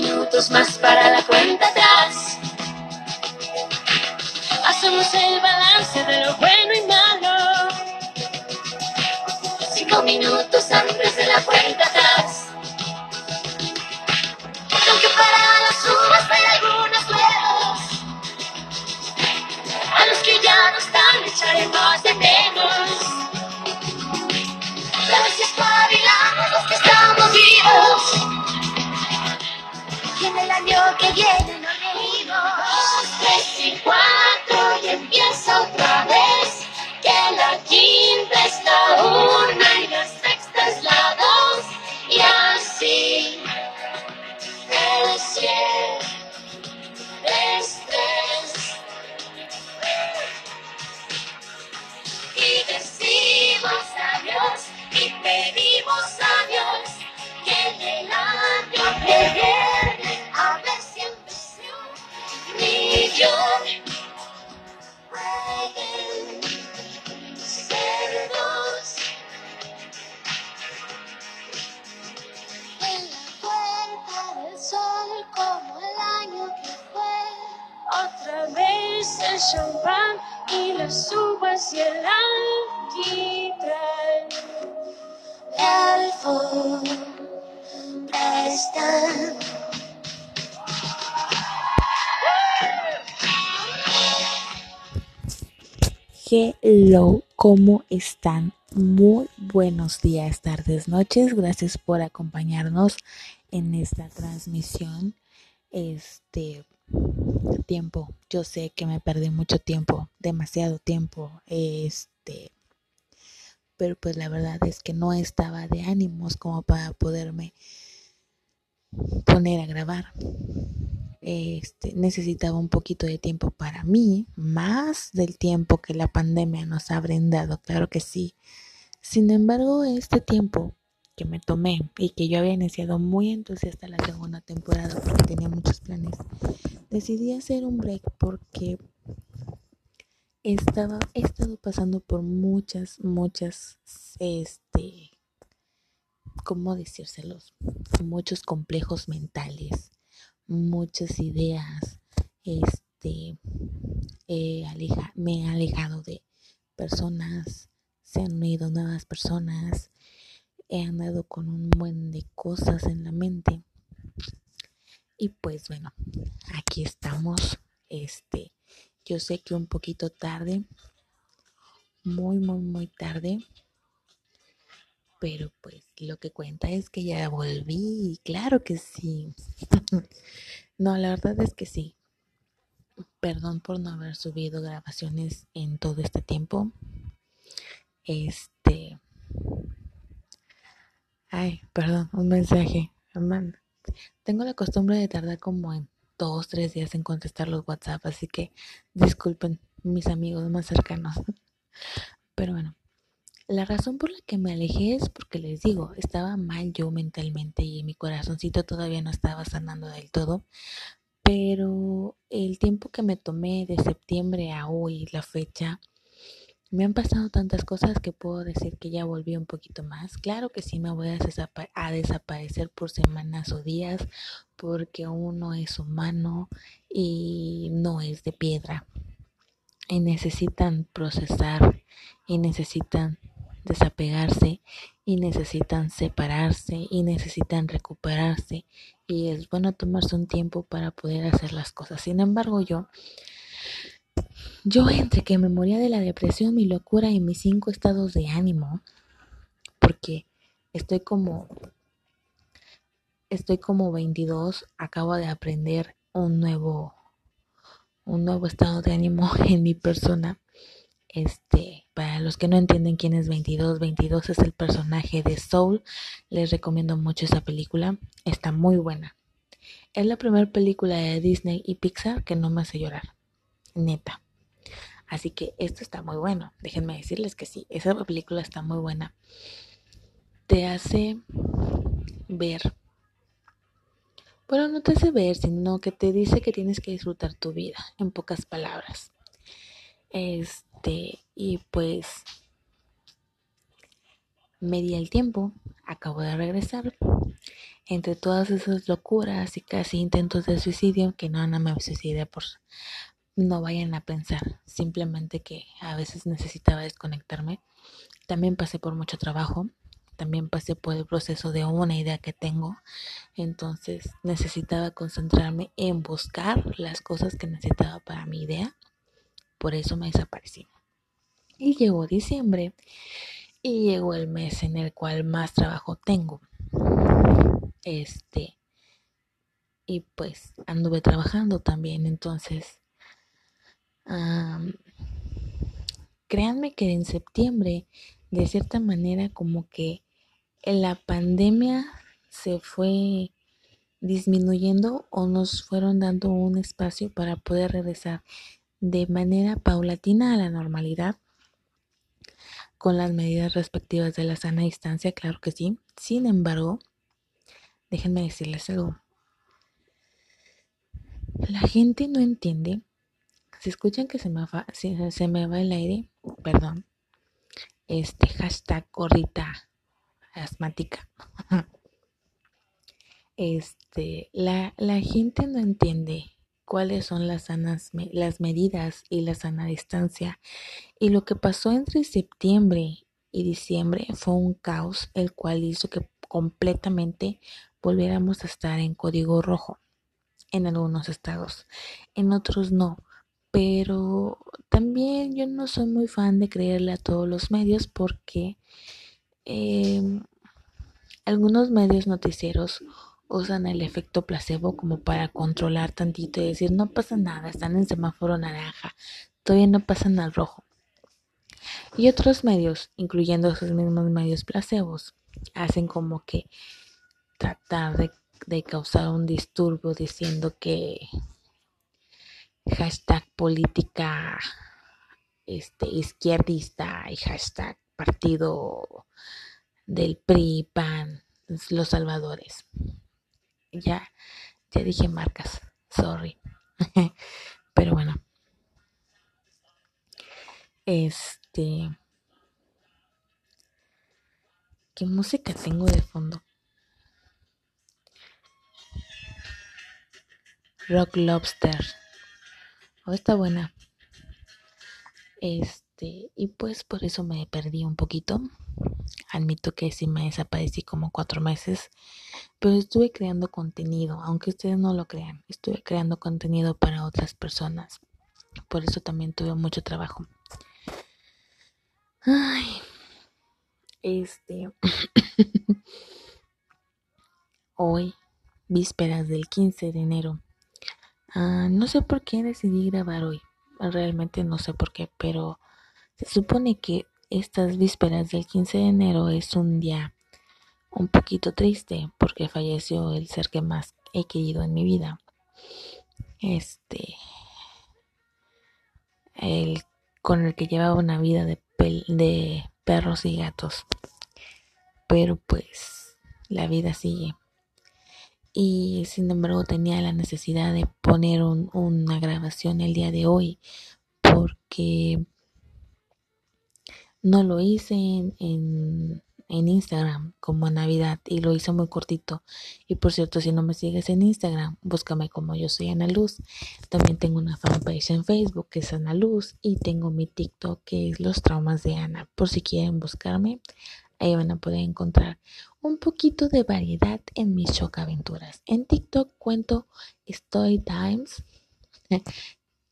minutos más para la cuenta atrás. Hacemos el balance de lo bueno y malo. Cinco minutos antes de la cuenta atrás. Aunque para las uvas hay algunos nuevos. A los que ya no están echaremos de menos. En el año que viene buenos días, tardes, noches. Gracias por acompañarnos en esta transmisión. Este tiempo, yo sé que me perdí mucho tiempo, demasiado tiempo. Este, pero pues la verdad es que no estaba de ánimos como para poderme poner a grabar. Este, necesitaba un poquito de tiempo para mí, más del tiempo que la pandemia nos ha brindado, claro que sí. Sin embargo, este tiempo que me tomé y que yo había iniciado muy entusiasta la segunda temporada porque tenía muchos planes, decidí hacer un break porque estaba, he estado pasando por muchas, muchas, este, ¿cómo decírselos? Muchos complejos mentales, muchas ideas, este, me he alejado de personas, se han unido nuevas personas, he andado con un buen de cosas en la mente. Y pues bueno, aquí estamos, este, yo sé que un poquito tarde, muy, muy, muy tarde, pero pues lo que cuenta es que ya volví, claro que sí. no, la verdad es que sí. Perdón por no haber subido grabaciones en todo este tiempo. Este. Ay, perdón, un mensaje. Amanda. Tengo la costumbre de tardar como en dos, tres días en contestar los WhatsApp, así que disculpen mis amigos más cercanos. Pero bueno, la razón por la que me alejé es porque les digo, estaba mal yo mentalmente y mi corazoncito todavía no estaba sanando del todo. pero el tiempo que me tomé de septiembre a hoy, la fecha, me han pasado tantas cosas que puedo decir que ya volví un poquito más. Claro que sí me voy a, a, desaparecer por semanas o días porque uno es humano y no es de piedra. Y necesitan procesar y necesitan desapegarse y necesitan separarse y necesitan recuperarse y es bueno tomarse un tiempo para poder hacer las cosas. Sin embargo, yo yo entre que me moría de la depresión, mi locura y mis cinco estados de ánimo, porque estoy como estoy como 22, acabo de aprender un nuevo un nuevo estado de ánimo en mi persona este, para los que no entienden quién es 22, 22 es el personaje de Soul. Les recomiendo mucho esa película. Está muy buena. Es la primera película de Disney y Pixar que no me hace llorar. Neta. Así que esto está muy bueno. Déjenme decirles que sí, esa película está muy buena. Te hace ver. Bueno, no te hace ver, sino que te dice que tienes que disfrutar tu vida, en pocas palabras. Este, y pues me di el tiempo, acabo de regresar. Entre todas esas locuras y casi intentos de suicidio, que no, no me suicidé por no vayan a pensar, simplemente que a veces necesitaba desconectarme. También pasé por mucho trabajo, también pasé por el proceso de una idea que tengo, entonces necesitaba concentrarme en buscar las cosas que necesitaba para mi idea por eso me desaparecí. Y llegó diciembre y llegó el mes en el cual más trabajo tengo. Este, y pues anduve trabajando también, entonces, créanme que en septiembre, de cierta manera, como que la pandemia se fue disminuyendo o nos fueron dando un espacio para poder regresar de manera paulatina a la normalidad con las medidas respectivas de la sana distancia, claro que sí. Sin embargo, déjenme decirles algo. La gente no entiende. Si escuchan que se me va, se me va el aire, perdón. Este hashtag gorrita asmática. Este, la, la gente no entiende cuáles son las, sanas, las medidas y la sana distancia. Y lo que pasó entre septiembre y diciembre fue un caos, el cual hizo que completamente volviéramos a estar en código rojo en algunos estados, en otros no. Pero también yo no soy muy fan de creerle a todos los medios porque em, algunos medios noticieros usan el efecto placebo como para controlar tantito y decir no pasa nada, están en semáforo naranja, todavía no pasan al rojo. Y otros medios, incluyendo esos mismos medios placebos, hacen como que tratar de, de causar un disturbio diciendo que hashtag política este, izquierdista y hashtag partido del PRI, PAN, los salvadores ya, ya dije marcas, sorry. Pero bueno. Este. ¿Qué música tengo de fondo? Rock Lobster. Está buena. Este, y pues por eso me perdí un poquito. Admito que sí me desaparecí como cuatro meses, pero estuve creando contenido, aunque ustedes no lo crean, estuve creando contenido para otras personas. Por eso también tuve mucho trabajo. Ay, este. Hoy, vísperas del 15 de enero. Ah, no sé por qué decidí grabar hoy. Realmente no sé por qué, pero se supone que estas vísperas del 15 de enero es un día un poquito triste porque falleció el ser que más he querido en mi vida. Este, el con el que llevaba una vida de perros y gatos. Pero pues la vida sigue. Y sin embargo tenía la necesidad de poner una grabación el día de hoy porque no lo hice en, en, Instagram como Navidad y lo hice muy cortito. Y por cierto, si no me sigues en Instagram, búscame como yo soy Ana Luz. También tengo una fanpage en Facebook que es Ana Luz y tengo mi TikTok que es Los Traumas de Ana. Por si quieren buscarme, ahí van a poder encontrar un poquito de variedad en mis shock aventuras. En TikTok cuento Story Times,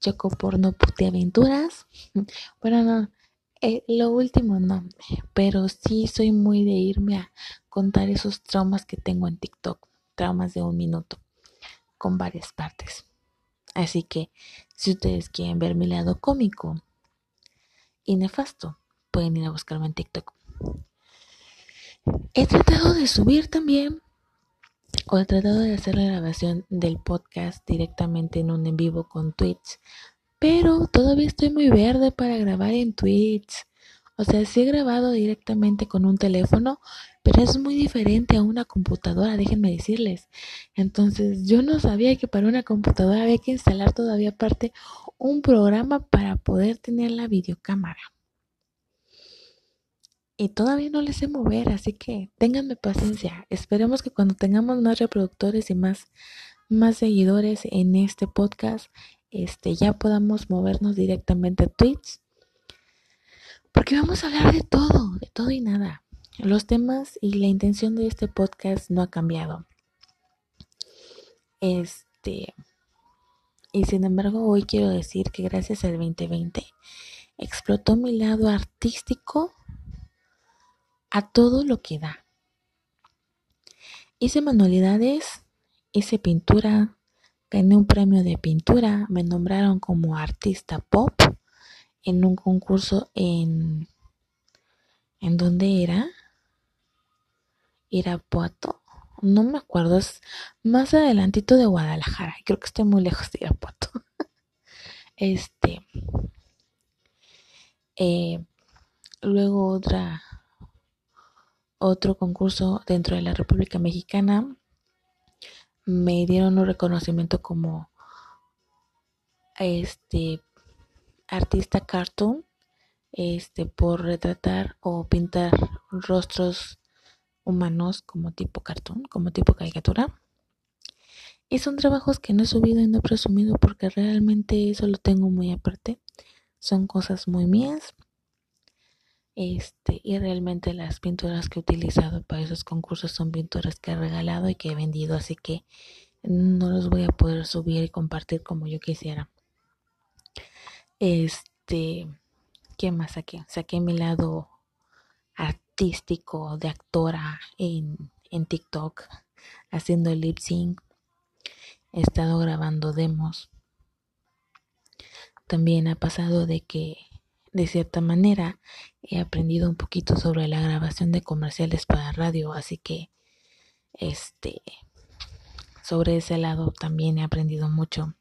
choco porno puti aventuras. Bueno, no eh, lo último no, pero sí soy muy de irme a contar esos traumas que tengo en TikTok, traumas de un minuto, con varias partes. Así que si ustedes quieren ver mi lado cómico y nefasto, pueden ir a buscarme en TikTok. He tratado de subir también, o he tratado de hacer la grabación del podcast directamente en un en vivo con Twitch, pero todavía estoy muy verde para grabar en Twitch. O sea, sí he grabado directamente con un teléfono, pero es muy diferente a una computadora, déjenme decirles. Entonces, yo no sabía que para una computadora había que instalar todavía aparte un programa para poder tener la videocámara. Y todavía no les sé mover, así que ténganme paciencia. Esperemos que cuando tengamos más reproductores y más, más seguidores en este podcast, este, ya podamos movernos directamente a Twitch. Porque vamos a hablar de todo, de todo y nada. Los temas y la intención de este podcast no ha cambiado. Este. Y sin embargo, hoy quiero decir que gracias al 2020 explotó mi lado artístico a todo lo que da. Hice manualidades, hice pintura, Gané un premio de pintura, me nombraron como artista pop en un concurso en... ¿En dónde era? Irapuato. No me acuerdo, es más adelantito de Guadalajara. Creo que estoy muy lejos de Irapuato. este. Eh, luego otra otro concurso dentro de la República Mexicana me dieron un reconocimiento como este artista cartoon este por retratar o pintar rostros humanos como tipo cartoon, como tipo caricatura. Y son trabajos que no he subido y no he presumido porque realmente eso lo tengo muy aparte. Son cosas muy mías. Este, y realmente las pinturas que he utilizado para esos concursos son pinturas que he regalado y que he vendido, así que no los voy a poder subir y compartir como yo quisiera. Este, ¿qué más saqué? Saqué mi lado artístico de actora en, en TikTok, haciendo lip sync. He estado grabando demos. También ha pasado de que de cierta manera he aprendido un poquito sobre la grabación de comerciales para radio, así que este sobre ese lado también he aprendido mucho.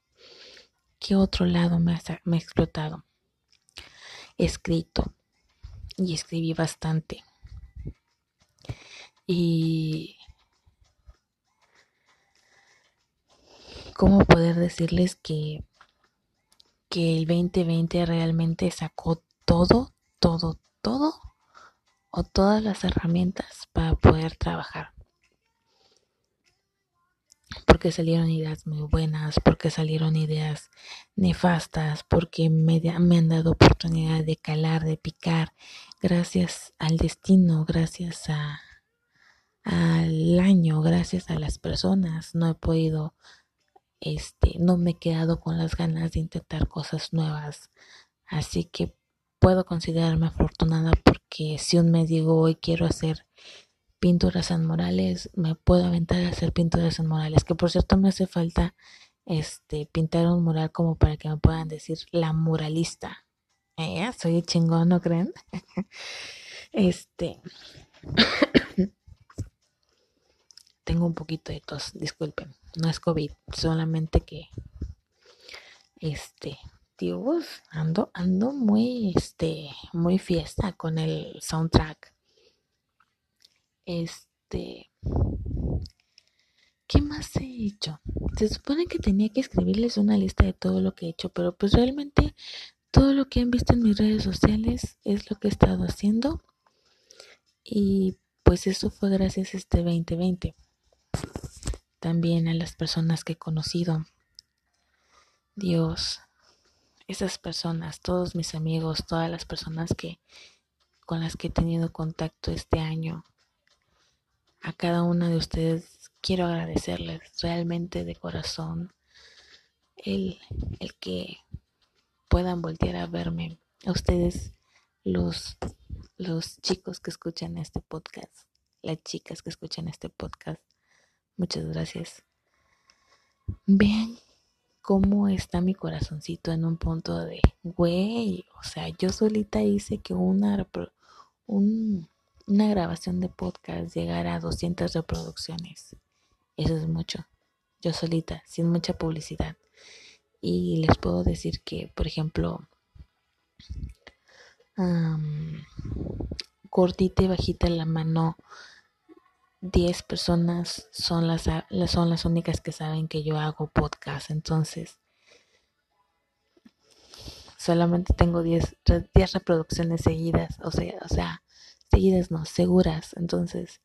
¿Qué otro lado me ha, me ha explotado? He escrito y escribí bastante. Y cómo poder decirles que que el 2020 realmente sacó todo, todo, todo o todas las herramientas para poder trabajar. Porque salieron ideas muy buenas, porque salieron ideas nefastas, porque me, me han dado oportunidad de calar, de picar, gracias al destino, gracias a, al año, gracias a las personas. No he podido este, no me he quedado con las ganas de intentar cosas nuevas. Así que puedo considerarme afortunada porque si un mes digo hoy quiero hacer pinturas en morales, me puedo aventar a hacer pinturas en morales, que por cierto me hace falta este pintar un mural como para que me puedan decir la muralista. ¿Eh? Soy chingón, ¿no creen? este tengo un poquito de tos, disculpen no es COVID, solamente que este Dios, ando ando muy este muy fiesta con el soundtrack. Este ¿Qué más he hecho? Se supone que tenía que escribirles una lista de todo lo que he hecho, pero pues realmente todo lo que han visto en mis redes sociales es lo que he estado haciendo. Y pues eso fue gracias a este 2020. También a las personas que he conocido. Dios, esas personas, todos mis amigos, todas las personas que con las que he tenido contacto este año. A cada una de ustedes quiero agradecerles realmente de corazón el, el que puedan voltear a verme. A ustedes, los, los chicos que escuchan este podcast, las chicas que escuchan este podcast, muchas gracias. Vean cómo está mi corazoncito en un punto de, güey, o sea, yo solita hice que una, una grabación de podcast llegara a 200 reproducciones. Eso es mucho. Yo solita, sin mucha publicidad. Y les puedo decir que, por ejemplo, cortita y bajita la mano, 10 personas son las, son las únicas que saben que yo hago podcast. Entonces, solamente tengo 10, 10 reproducciones seguidas, o sea, o sea, seguidas no, seguras. Entonces,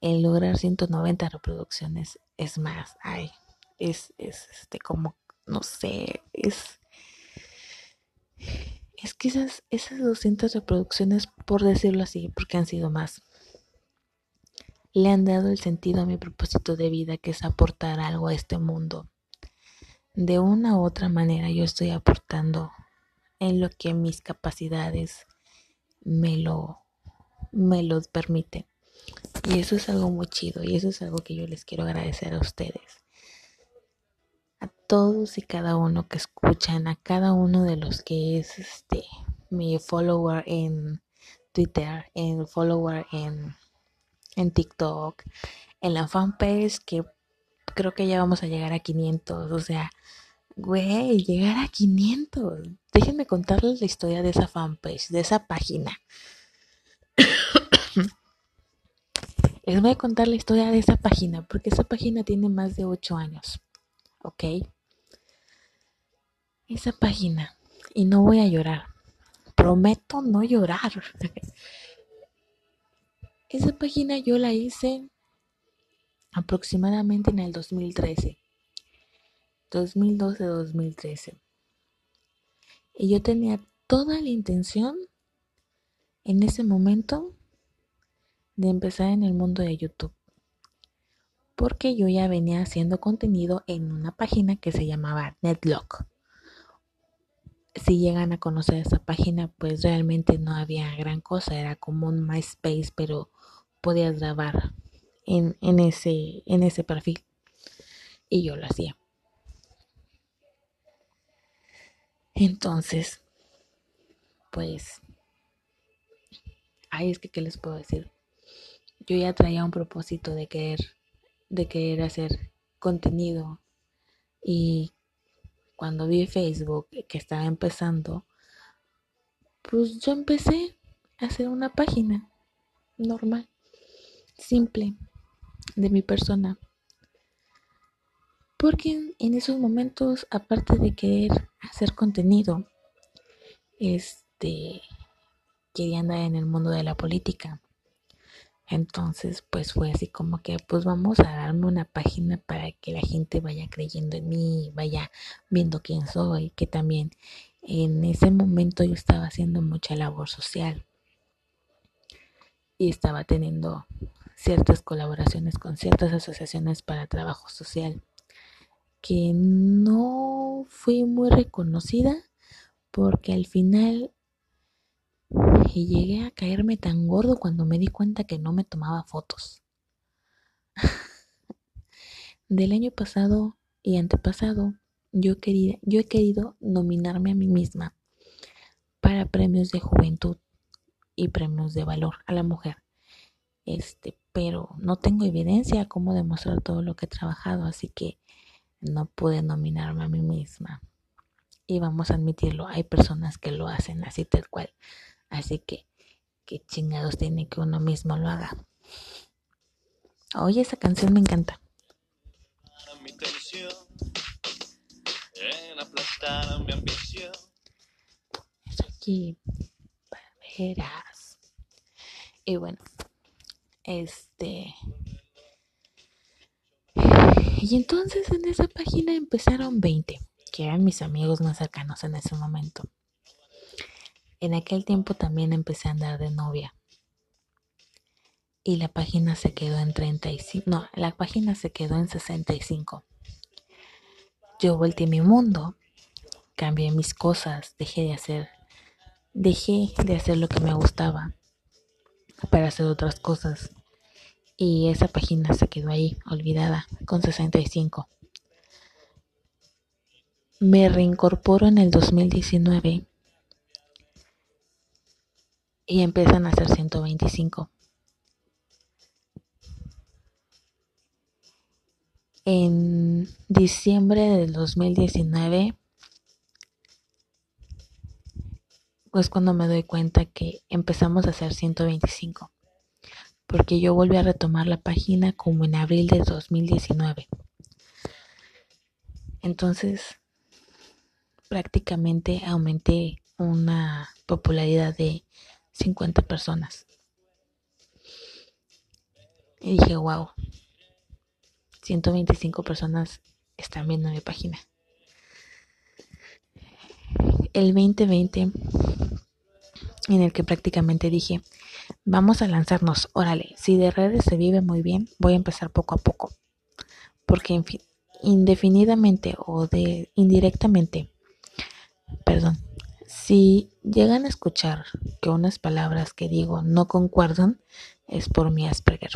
el lograr 190 reproducciones es más, ay, es, es este como no sé, es... Es que esas, esas 200 reproducciones, por decirlo así, porque han sido más, le han dado el sentido a mi propósito de vida, que es aportar algo a este mundo. De una u otra manera yo estoy aportando en lo que mis capacidades me lo, me lo permiten. Y eso es algo muy chido y eso es algo que yo les quiero agradecer a ustedes todos y cada uno que escuchan, a cada uno de los que es este mi follower en Twitter, en follower en, en TikTok, en la fanpage que creo que ya vamos a llegar a 500, o sea, güey, llegar a 500. Déjenme contarles la historia de esa fanpage, de esa página. Les voy a contar la historia de esa página, porque esa página tiene más de 8 años, ¿ok? esa página y no voy a llorar. Prometo no llorar. esa página yo la hice aproximadamente en el 2013. 2012-2013. Y yo tenía toda la intención en ese momento de empezar en el mundo de YouTube. Porque yo ya venía haciendo contenido en una página que se llamaba Netlock si llegan a conocer esa página, pues realmente no había gran cosa, era como un MySpace, pero podías grabar en, en, ese, en ese perfil. Y yo lo hacía. Entonces, pues, ahí es que, ¿qué les puedo decir? Yo ya traía un propósito de querer, de querer hacer contenido y cuando vi Facebook que estaba empezando, pues yo empecé a hacer una página normal, simple, de mi persona. Porque en esos momentos, aparte de querer hacer contenido, este, quería andar en el mundo de la política. Entonces, pues fue así como que, pues vamos a darme una página para que la gente vaya creyendo en mí, vaya viendo quién soy, que también en ese momento yo estaba haciendo mucha labor social y estaba teniendo ciertas colaboraciones con ciertas asociaciones para trabajo social que no fui muy reconocida porque al final llegué a caerme tan gordo cuando me di cuenta que no me tomaba fotos. Del año pasado y antepasado, yo, quería, yo he querido nominarme a mí misma para premios de juventud y premios de valor a la mujer. Este, pero no tengo evidencia cómo demostrar todo lo que he trabajado, así que no pude nominarme a mí misma. Y vamos a admitirlo, hay personas que lo hacen así tal cual. Así que, qué chingados tiene que uno mismo lo haga. Oye, esa canción me encanta. aquí, verás. Y bueno, este. Y entonces en esa página empezaron 20, que eran mis amigos más cercanos en ese momento. En aquel tiempo también empecé a andar de novia. Y la página se quedó en 35. No, la página se quedó en 65. Yo volteé mi mundo, cambié mis cosas, dejé de hacer, dejé de hacer lo que me gustaba para hacer otras cosas. Y esa página se quedó ahí, olvidada, con 65. Me reincorporo en el 2019 y empiezan a ser 125. En diciembre del 2019 pues cuando me doy cuenta que empezamos a hacer 125, porque yo volví a retomar la página como en abril de 2019. Entonces, prácticamente aumenté una popularidad de 50 personas. Y dije, wow, 125 personas están viendo mi página. El 2020, en el que prácticamente dije, vamos a lanzarnos, órale, si de redes se vive muy bien, voy a empezar poco a poco. Porque indefinidamente o de indirectamente, perdón, si llegan a escuchar que unas palabras que digo no concuerdan, es por mi Asperger.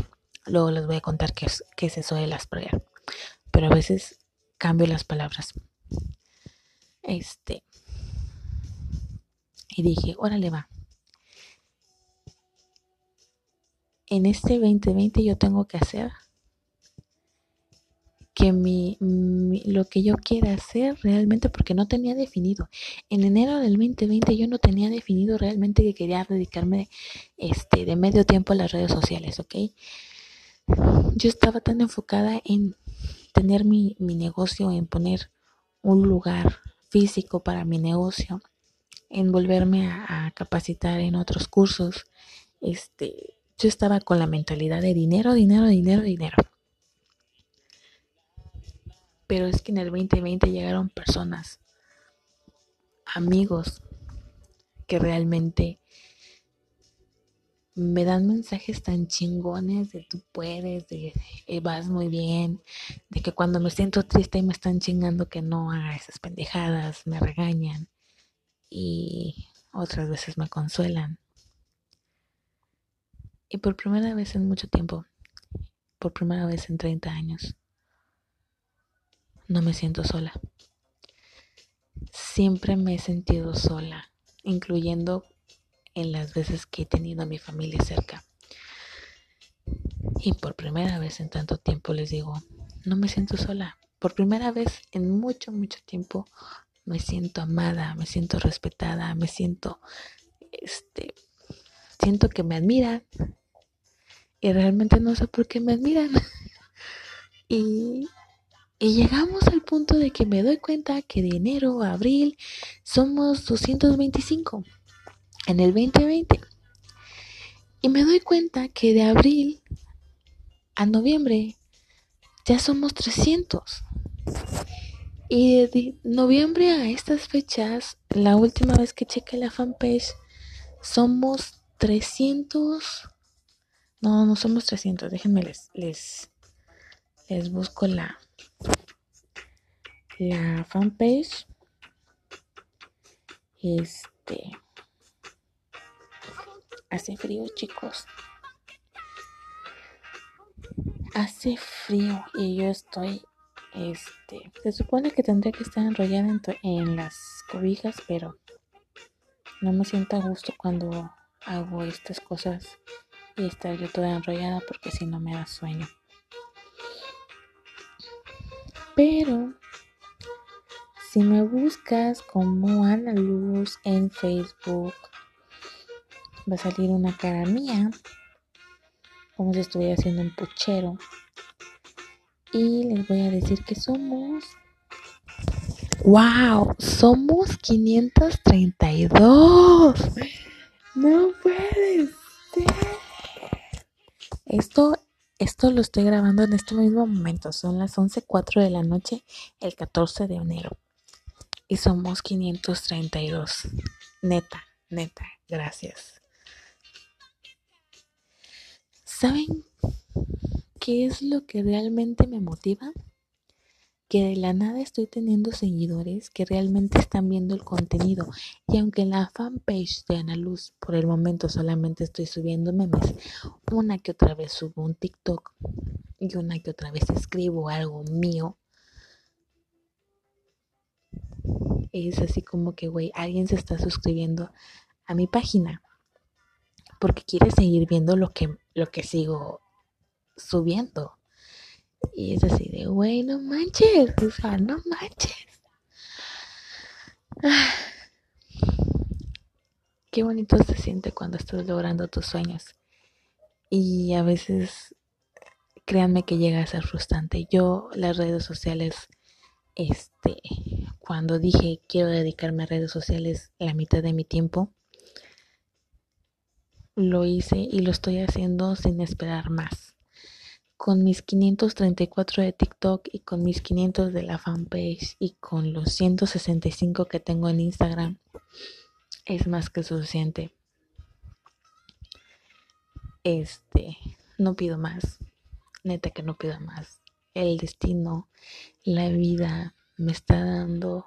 Luego les voy a contar qué es, qué es eso del Asperger. Pero a veces cambio las palabras. Este. Y dije, órale va. En este 2020 yo tengo que hacer que mi, lo que yo quiera hacer realmente porque no tenía definido. En enero del 2020 yo no tenía definido realmente que quería dedicarme este de medio tiempo a las redes sociales, ¿ok? Yo estaba tan enfocada en tener mi, mi negocio, en poner un lugar físico para mi negocio, en volverme a, a capacitar en otros cursos. Este, yo estaba con la mentalidad de dinero, dinero, dinero, dinero pero es que en el 2020 llegaron personas, amigos, que realmente me dan mensajes tan chingones de tú puedes, de eh, vas muy bien, de que cuando me siento triste y me están chingando que no haga esas pendejadas, me regañan y otras veces me consuelan. Y por primera vez en mucho tiempo, por primera vez en 30 años, no me siento sola. Siempre me he sentido sola, incluyendo en las veces que he tenido a mi familia cerca. Y por primera vez en tanto tiempo les digo, no me siento sola. Por primera vez en mucho, mucho tiempo me siento amada, me siento respetada, me siento, este, siento que me admiran. Y realmente no sé por qué me admiran. y llegamos al punto de que me doy cuenta que de enero a abril somos 225 en el 2020. Y me doy cuenta que de abril a noviembre ya somos 300. Y de noviembre a estas fechas, la última vez que chequé la fanpage, somos 300. No, no somos 300. Déjenme les, les, les busco la, la fanpage. Este. Hace frío, chicos. Hace frío y yo estoy. Este. Se supone que tendría que estar enrollada en, en las cobijas, pero no me siento a gusto cuando hago estas cosas y estar yo toda enrollada porque si no me da sueño. Pero si me buscas como Ana Luz en Facebook, va a salir una cara mía, como si estuviera haciendo un puchero. y les voy a decir que somos ¡Wow! Somos 532. No puede ser. Esto, esto lo estoy grabando en este mismo momento. Son las 11.04 de la noche, el 14 de enero. Y somos 532. Neta, neta, gracias. ¿Saben qué es lo que realmente me motiva? Que de la nada estoy teniendo seguidores que realmente están viendo el contenido y aunque en la fanpage de Ana Luz por el momento solamente estoy subiendo memes, una que otra vez subo un TikTok y una que otra vez escribo algo mío, es así como que, güey, alguien se está suscribiendo a mi página porque quiere seguir viendo lo que, lo que sigo subiendo. Y es así de, güey, no manches, o sea, no manches. Qué bonito se siente cuando estás logrando tus sueños. Y a veces, créanme que llega a ser frustrante. Yo, las redes sociales, este, cuando dije quiero dedicarme a redes sociales la mitad de mi tiempo, lo hice y lo estoy haciendo sin esperar más con mis 534 de TikTok y con mis 500 de la fanpage y con los 165 que tengo en Instagram es más que suficiente. Este, no pido más. Neta que no pido más. El destino, la vida me está dando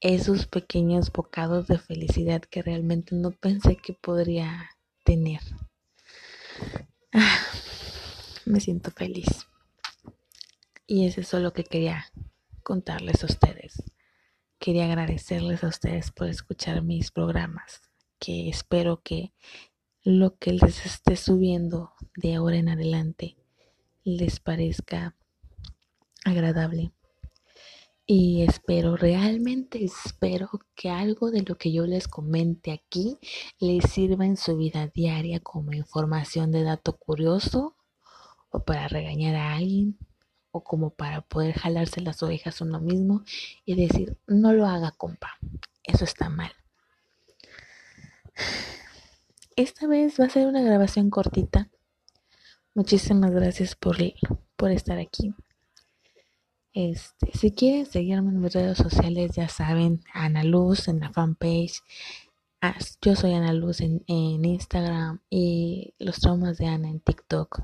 esos pequeños bocados de felicidad que realmente no pensé que podría tener. Me siento feliz. Y es eso lo que quería contarles a ustedes. Quería agradecerles a ustedes por escuchar mis programas, que espero que lo que les esté subiendo de ahora en adelante les parezca agradable. Y espero, realmente espero que algo de lo que yo les comente aquí les sirva en su vida diaria como información de dato curioso o para regañar a alguien o como para poder jalarse las orejas uno mismo y decir, no lo haga, compa, eso está mal. Esta vez va a ser una grabación cortita. Muchísimas gracias por, por estar aquí. Este, si quieren seguirme en mis redes sociales, ya saben, Ana Luz en la fanpage. Ah, yo soy Ana Luz en, en Instagram y los traumas de Ana en TikTok.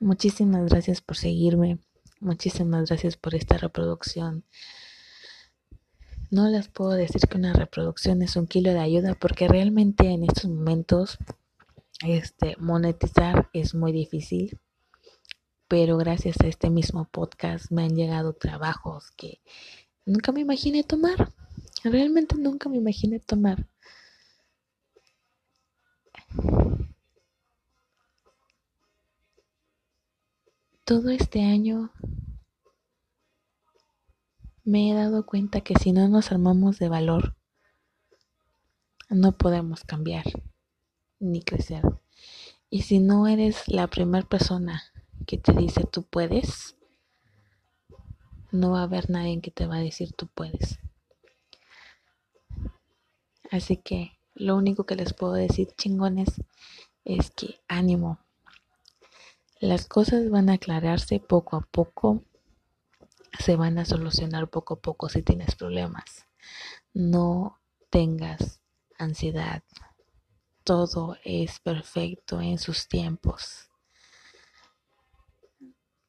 Muchísimas gracias por seguirme. Muchísimas gracias por esta reproducción. No les puedo decir que una reproducción es un kilo de ayuda porque realmente en estos momentos este monetizar es muy difícil. Pero gracias a este mismo podcast me han llegado trabajos que nunca me imaginé tomar. Realmente nunca me imaginé tomar. Todo este año me he dado cuenta que si no nos armamos de valor, no podemos cambiar ni crecer. Y si no eres la primera persona que te dice tú puedes, no va a haber nadie que te va a decir tú puedes. Así que lo único que les puedo decir, chingones, es que ánimo, las cosas van a aclararse poco a poco, se van a solucionar poco a poco si tienes problemas. No tengas ansiedad. Todo es perfecto en sus tiempos.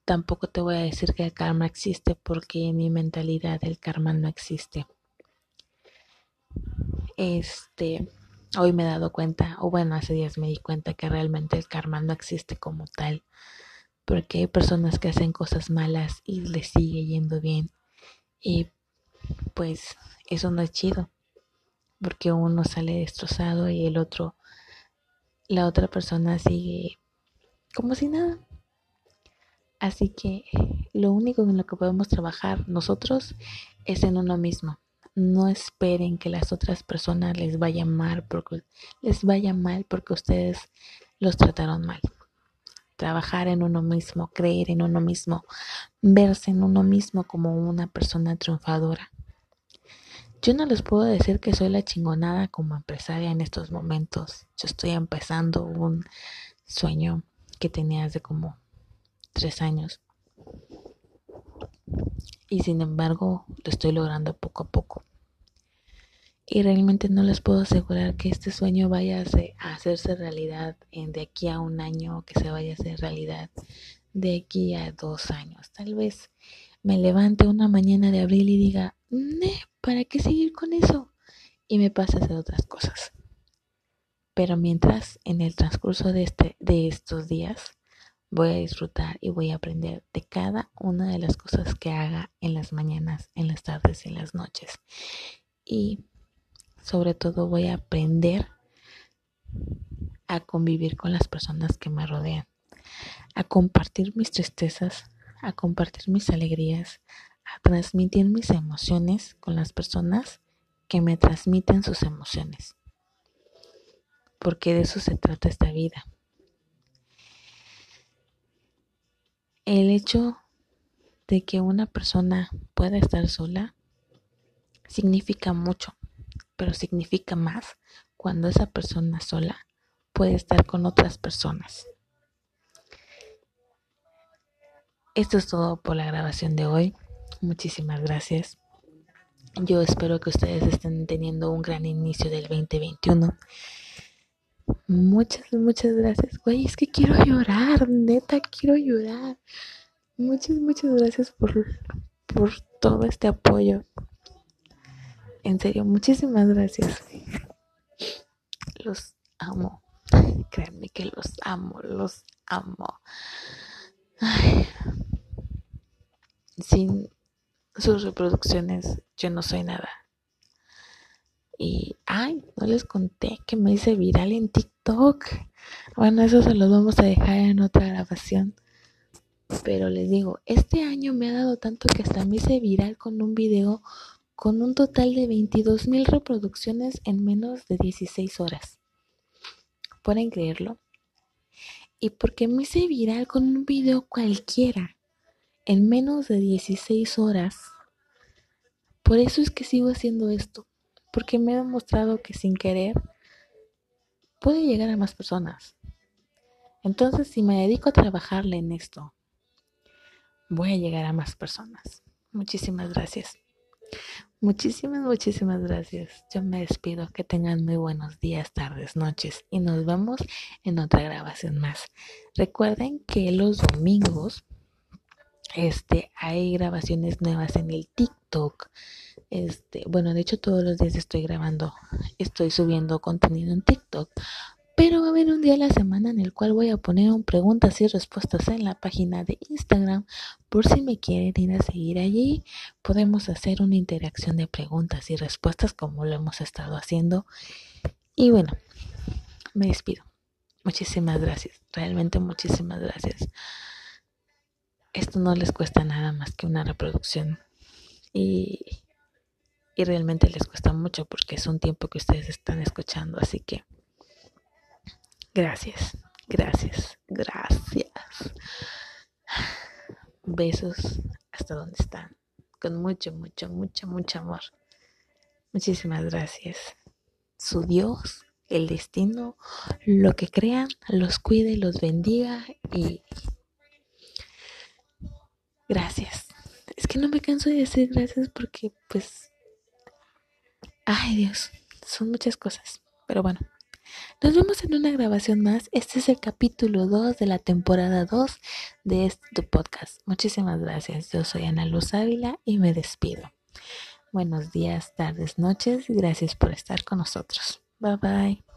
Tampoco te voy a decir que el karma existe porque en mi mentalidad el karma no existe. Este, hoy me he dado cuenta, o bueno, hace días me di cuenta que realmente el karma no existe como tal, porque hay personas que hacen cosas malas y les sigue yendo bien. Y pues eso no es chido, porque uno sale destrozado y el otro, la otra persona sigue como si nada. Así que lo único en lo que podemos trabajar nosotros es en uno mismo no esperen que las otras personas les vayan mal porque les vaya mal porque ustedes los trataron mal. trabajar en uno mismo, creer en uno mismo, verse en uno mismo como una persona triunfadora. Yo no les puedo decir que soy la chingonada como empresaria en estos momentos. Yo estoy empezando un sueño que tenía hace como tres años. Y sin embargo, lo estoy logrando poco a poco y realmente no les puedo asegurar que este sueño vaya a hacerse realidad en de aquí a un año que se vaya a hacer realidad de aquí a dos años. Tal vez me levante una mañana de abril y diga, ¿para qué seguir con eso? Y me pase a hacer otras cosas. Pero mientras, en el transcurso de, este, de estos días, voy a disfrutar y voy a aprender de cada una de las cosas que haga en las mañanas, en las tardes y en las noches. Y sobre todo voy a aprender a convivir con las personas que me rodean, a compartir mis tristezas, a compartir mis alegrías, a transmitir mis emociones con las personas que me transmiten sus emociones. Porque de eso se trata esta vida. El hecho de que una persona pueda estar sola significa mucho pero significa más cuando esa persona sola puede estar con otras personas. Esto es todo por la grabación de hoy. Muchísimas gracias. Yo espero que ustedes estén teniendo un gran inicio del 2021. Muchas, muchas gracias. Güey, es que quiero llorar, neta, quiero llorar. Muchas, muchas gracias por, por todo este apoyo. En serio, muchísimas gracias. Los amo. Créanme que los amo, los amo. Sin sus reproducciones yo no soy nada. Y, ay, no les conté que me hice viral en TikTok. Bueno, eso se los vamos a dejar en otra grabación. Pero les digo, este año me ha dado tanto que hasta me hice viral con un video con un total de 22.000 reproducciones en menos de 16 horas. ¿Pueden creerlo? Y porque me hice viral con un video cualquiera en menos de 16 horas. Por eso es que sigo haciendo esto, porque me he demostrado que sin querer puede llegar a más personas. Entonces, si me dedico a trabajarle en esto, voy a llegar a más personas. Muchísimas gracias. Muchísimas, muchísimas gracias. Yo me despido. Que tengan muy buenos días, tardes, noches y nos vemos en otra grabación más. Recuerden que los domingos este hay grabaciones nuevas en el TikTok. Este, bueno, de hecho todos los días estoy grabando, estoy subiendo contenido en TikTok pero va a haber un día a la semana en el cual voy a poner un preguntas y respuestas en la página de Instagram. Por si me quieren ir a seguir allí, podemos hacer una interacción de preguntas y respuestas como lo hemos estado haciendo. Y bueno, me despido. Muchísimas gracias. Realmente muchísimas gracias. Esto no les cuesta nada más que una reproducción. Y, y realmente les cuesta mucho porque es un tiempo que ustedes están escuchando. Así que... Gracias, gracias, gracias. Besos hasta donde están. Con mucho, mucho, mucho, mucho amor. Muchísimas gracias. Su Dios, el destino, lo que crean, los cuide, los bendiga y gracias. Es que no me canso de decir gracias porque pues, ay Dios, son muchas cosas. Pero bueno. Nos vemos en una grabación más. Este es el capítulo 2 de la temporada 2 de este podcast. Muchísimas gracias. Yo soy Ana Luz Ávila y me despido. Buenos días, tardes, noches. Gracias por estar con nosotros. Bye bye.